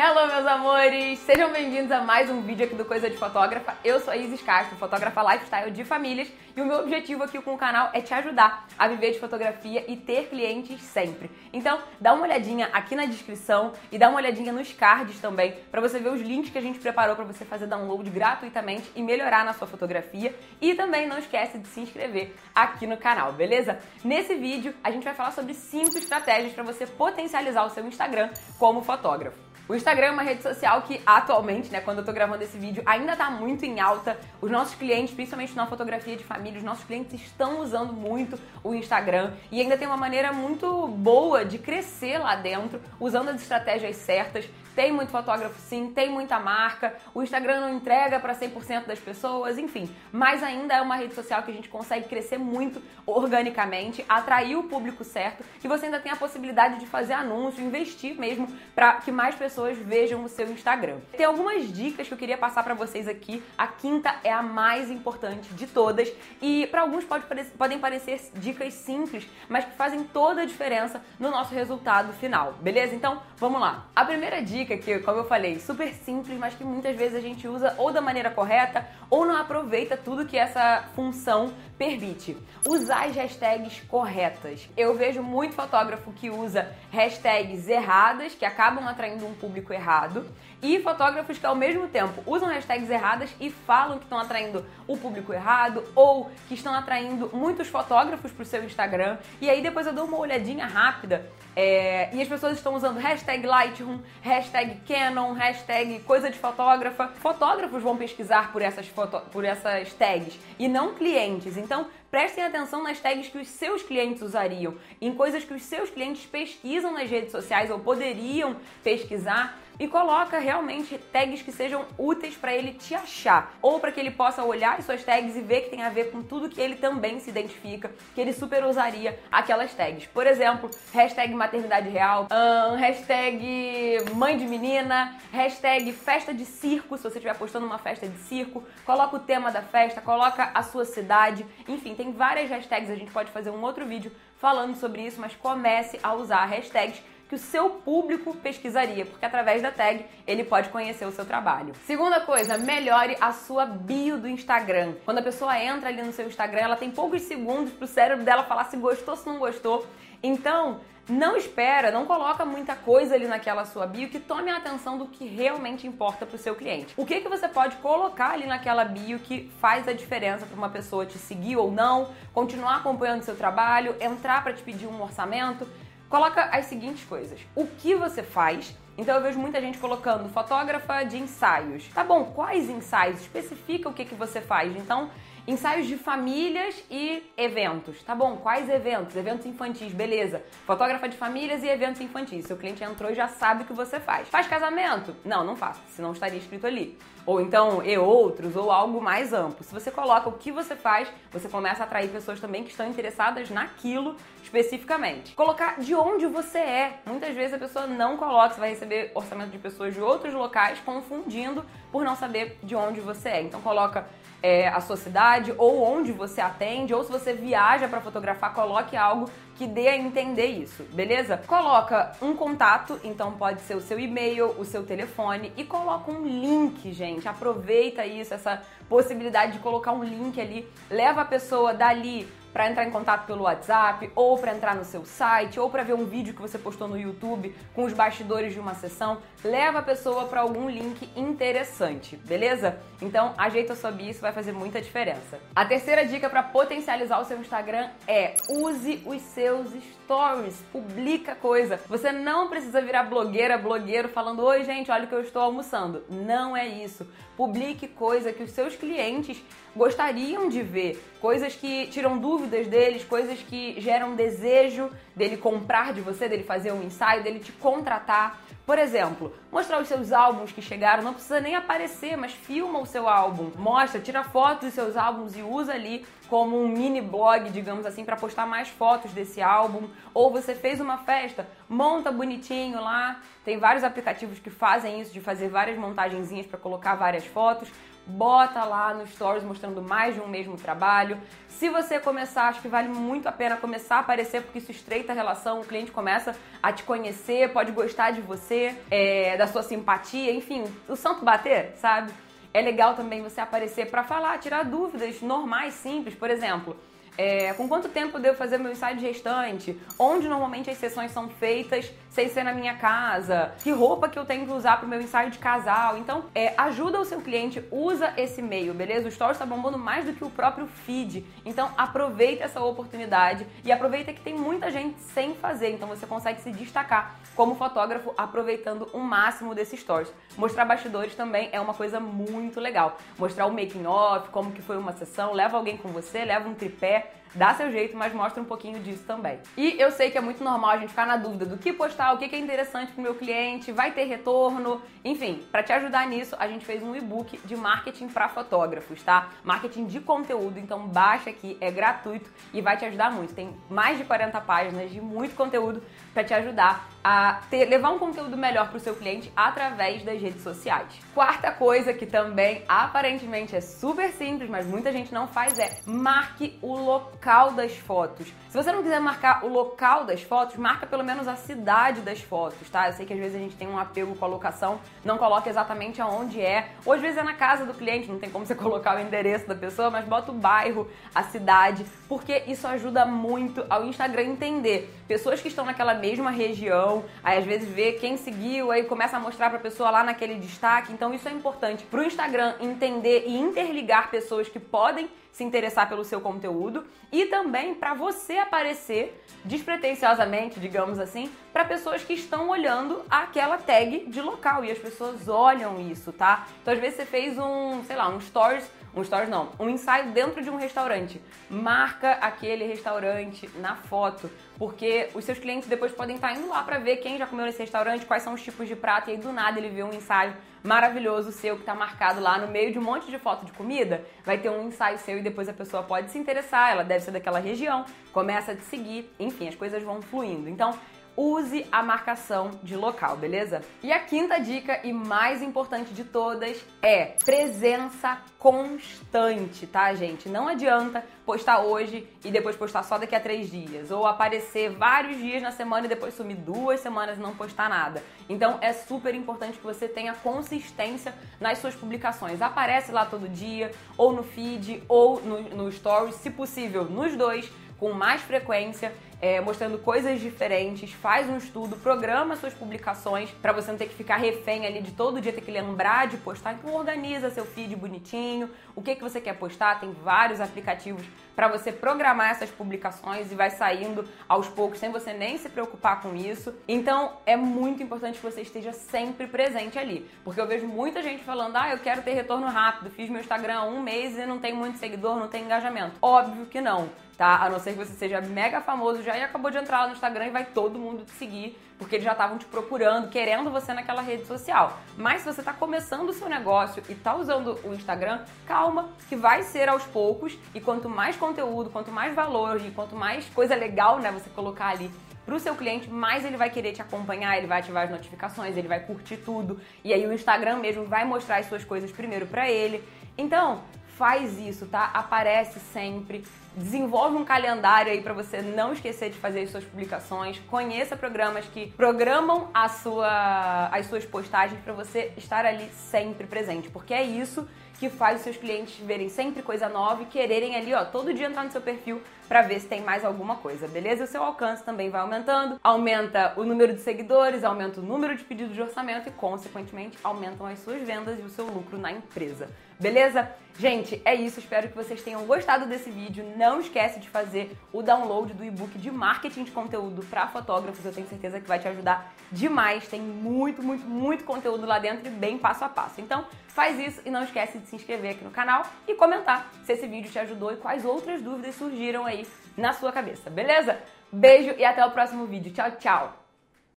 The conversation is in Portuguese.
Hello, meus amores! Sejam bem-vindos a mais um vídeo aqui do Coisa de Fotógrafa. Eu sou a Isis Castro, fotógrafa lifestyle de famílias, e o meu objetivo aqui com o canal é te ajudar a viver de fotografia e ter clientes sempre. Então, dá uma olhadinha aqui na descrição e dá uma olhadinha nos cards também, para você ver os links que a gente preparou para você fazer download gratuitamente e melhorar na sua fotografia. E também não esquece de se inscrever aqui no canal, beleza? Nesse vídeo, a gente vai falar sobre 5 estratégias para você potencializar o seu Instagram como fotógrafo. O Instagram é uma rede social que atualmente, né, quando eu tô gravando esse vídeo, ainda tá muito em alta. Os nossos clientes, principalmente na fotografia de família, os nossos clientes estão usando muito o Instagram e ainda tem uma maneira muito boa de crescer lá dentro, usando as estratégias certas. Tem muito fotógrafo sim, tem muita marca, o Instagram não entrega para 100% das pessoas, enfim. Mas ainda é uma rede social que a gente consegue crescer muito organicamente, atrair o público certo e você ainda tem a possibilidade de fazer anúncio, investir mesmo para que mais pessoas vejam o seu Instagram. Tem algumas dicas que eu queria passar para vocês aqui. A quinta é a mais importante de todas e para alguns pode parecer, podem parecer dicas simples, mas que fazem toda a diferença no nosso resultado final, beleza? Então, vamos lá. A primeira dica dica que, como eu falei, super simples, mas que muitas vezes a gente usa ou da maneira correta ou não aproveita tudo que essa função permite. Usar as hashtags corretas. Eu vejo muito fotógrafo que usa hashtags erradas, que acabam atraindo um público errado, e fotógrafos que ao mesmo tempo usam hashtags erradas e falam que estão atraindo o público errado ou que estão atraindo muitos fotógrafos para o seu Instagram. E aí depois eu dou uma olhadinha rápida é, e as pessoas estão usando hashtag Lightroom, hashtag Canon, hashtag coisa de fotógrafa. Fotógrafos vão pesquisar por essas, foto, por essas tags e não clientes. Então, prestem atenção nas tags que os seus clientes usariam, em coisas que os seus clientes pesquisam nas redes sociais ou poderiam pesquisar e coloca realmente tags que sejam úteis para ele te achar, ou para que ele possa olhar as suas tags e ver que tem a ver com tudo que ele também se identifica, que ele super usaria aquelas tags. Por exemplo, hashtag maternidade real, hashtag mãe de menina, hashtag festa de circo, se você estiver postando uma festa de circo, coloca o tema da festa, coloca a sua cidade, enfim, tem várias hashtags, a gente pode fazer um outro vídeo falando sobre isso, mas comece a usar hashtags que o seu público pesquisaria, porque através da tag ele pode conhecer o seu trabalho. Segunda coisa, melhore a sua bio do Instagram. Quando a pessoa entra ali no seu Instagram, ela tem poucos segundos para o cérebro dela falar se gostou, se não gostou. Então, não espera, não coloca muita coisa ali naquela sua bio que tome a atenção do que realmente importa para o seu cliente. O que, que você pode colocar ali naquela bio que faz a diferença para uma pessoa te seguir ou não, continuar acompanhando seu trabalho, entrar para te pedir um orçamento? Coloca as seguintes coisas. O que você faz? Então eu vejo muita gente colocando fotógrafa de ensaios. Tá bom, quais ensaios? Especifica o que, que você faz. Então, ensaios de famílias e eventos. Tá bom, quais eventos? Eventos infantis, beleza. Fotógrafa de famílias e eventos infantis. Seu cliente entrou e já sabe o que você faz. Faz casamento? Não, não faço, senão estaria escrito ali. Ou então, e outros, ou algo mais amplo. Se você coloca o que você faz, você começa a atrair pessoas também que estão interessadas naquilo especificamente. Colocar de onde você é. Muitas vezes a pessoa não coloca, você vai receber orçamento de pessoas de outros locais, confundindo por não saber de onde você é. Então coloca é, a sua cidade ou onde você atende, ou se você viaja para fotografar, coloque algo que dê a entender isso, beleza? Coloca um contato, então pode ser o seu e-mail, o seu telefone e coloca um link, gente. Aproveita isso, essa possibilidade de colocar um link ali, leva a pessoa dali para entrar em contato pelo WhatsApp, ou para entrar no seu site, ou para ver um vídeo que você postou no YouTube com os bastidores de uma sessão, leva a pessoa para algum link interessante, beleza? Então, ajeita a sua bio, isso vai fazer muita diferença. A terceira dica para potencializar o seu Instagram é use os seus stories, publica coisa. Você não precisa virar blogueira, blogueiro falando: "Oi, gente, olha o que eu estou almoçando". Não é isso. Publique coisa que os seus clientes gostariam de ver, coisas que tiram dúvidas deles, coisas que geram desejo dele comprar de você, dele fazer um ensaio, dele te contratar. Por exemplo, mostrar os seus álbuns que chegaram, não precisa nem aparecer, mas filma o seu álbum. Mostra, tira fotos dos seus álbuns e usa ali como um mini blog, digamos assim, para postar mais fotos desse álbum. Ou você fez uma festa, monta bonitinho lá. Tem vários aplicativos que fazem isso, de fazer várias montagenzinhas para colocar várias fotos bota lá no stories mostrando mais de um mesmo trabalho. Se você começar, acho que vale muito a pena começar a aparecer, porque isso estreita a relação, o cliente começa a te conhecer, pode gostar de você, é, da sua simpatia, enfim, o santo bater, sabe? É legal também você aparecer para falar, tirar dúvidas normais, simples, por exemplo. É, com quanto tempo eu devo fazer meu ensaio de gestante? Onde normalmente as sessões são feitas sem ser na minha casa? Que roupa que eu tenho que usar para o meu ensaio de casal? Então, é, ajuda o seu cliente, usa esse meio, beleza? O Stories está bombando mais do que o próprio feed. Então, aproveita essa oportunidade e aproveita que tem muita gente sem fazer. Então, você consegue se destacar como fotógrafo aproveitando o máximo desses stories. Mostrar bastidores também é uma coisa muito legal. Mostrar o making off, como que foi uma sessão, leva alguém com você, leva um tripé, dá seu jeito, mas mostra um pouquinho disso também. E eu sei que é muito normal a gente ficar na dúvida do que postar, o que é interessante para o meu cliente, vai ter retorno, enfim, para te ajudar nisso, a gente fez um e-book de marketing para fotógrafos, tá? Marketing de conteúdo, então baixa aqui, é gratuito e vai te ajudar muito. Tem mais de 40 páginas de muito conteúdo para te ajudar a ter, levar um conteúdo melhor para o seu cliente através das redes sociais. Quarta coisa que também aparentemente é super simples, mas muita gente não faz é marque o local das fotos. Se você não quiser marcar o local das fotos, marca pelo menos a cidade das fotos, tá? Eu sei que às vezes a gente tem um apego com a locação, não coloca exatamente aonde é, ou às vezes é na casa do cliente, não tem como você colocar o endereço da pessoa, mas bota o bairro, a cidade, porque isso ajuda muito ao Instagram entender pessoas que estão naquela mesma região, aí às vezes vê quem seguiu, aí começa a mostrar para a pessoa lá naquele destaque. Então isso é importante para o Instagram entender e interligar pessoas que podem se interessar pelo seu conteúdo e também para você aparecer despretensiosamente, digamos assim, para pessoas que estão olhando aquela tag de local e as pessoas olham isso, tá? Então às vezes você fez um, sei lá, um stories um stories não, um ensaio dentro de um restaurante. Marca aquele restaurante na foto, porque os seus clientes depois podem estar indo lá para ver quem já comeu nesse restaurante, quais são os tipos de prato, e aí do nada ele vê um ensaio maravilhoso seu que está marcado lá no meio de um monte de foto de comida, vai ter um ensaio seu e depois a pessoa pode se interessar, ela deve ser daquela região, começa a te seguir, enfim, as coisas vão fluindo. Então, use a marcação de local, beleza? E a quinta dica e mais importante de todas é presença constante, tá, gente? Não adianta postar hoje e depois postar só daqui a três dias, ou aparecer vários dias na semana e depois sumir duas semanas e não postar nada. Então é super importante que você tenha consistência nas suas publicações. Aparece lá todo dia, ou no feed, ou no, no stories, se possível, nos dois com mais frequência, é, mostrando coisas diferentes, faz um estudo, programa suas publicações para você não ter que ficar refém ali de todo dia ter que lembrar de postar. Então organiza seu feed bonitinho, o que, que você quer postar, tem vários aplicativos para você programar essas publicações e vai saindo aos poucos sem você nem se preocupar com isso. Então é muito importante que você esteja sempre presente ali, porque eu vejo muita gente falando: ah, eu quero ter retorno rápido, fiz meu Instagram há um mês e não tem muito seguidor, não tem engajamento. Óbvio que não tá? A não ser que você seja mega famoso já e acabou de entrar lá no Instagram e vai todo mundo te seguir, porque eles já estavam te procurando, querendo você naquela rede social. Mas se você está começando o seu negócio e está usando o Instagram, calma, que vai ser aos poucos e quanto mais conteúdo, quanto mais valor e quanto mais coisa legal, né, você colocar ali para o seu cliente, mais ele vai querer te acompanhar, ele vai ativar as notificações, ele vai curtir tudo. E aí o Instagram mesmo vai mostrar as suas coisas primeiro para ele. Então, faz isso, tá? Aparece sempre. Desenvolve um calendário aí para você não esquecer de fazer as suas publicações. Conheça programas que programam a sua, as suas postagens para você estar ali sempre presente, porque é isso que faz os seus clientes verem sempre coisa nova e quererem ali, ó, todo dia entrar no seu perfil para ver se tem mais alguma coisa, beleza? O seu alcance também vai aumentando, aumenta o número de seguidores, aumenta o número de pedidos de orçamento e, consequentemente, aumentam as suas vendas e o seu lucro na empresa. Beleza? Gente, é isso. Espero que vocês tenham gostado desse vídeo. Não esquece de fazer o download do e-book de marketing de conteúdo para fotógrafos. Eu tenho certeza que vai te ajudar demais. Tem muito, muito, muito conteúdo lá dentro e bem passo a passo. Então, faz isso e não esquece de se inscrever aqui no canal e comentar se esse vídeo te ajudou e quais outras dúvidas surgiram aí na sua cabeça, beleza? Beijo e até o próximo vídeo. Tchau, tchau!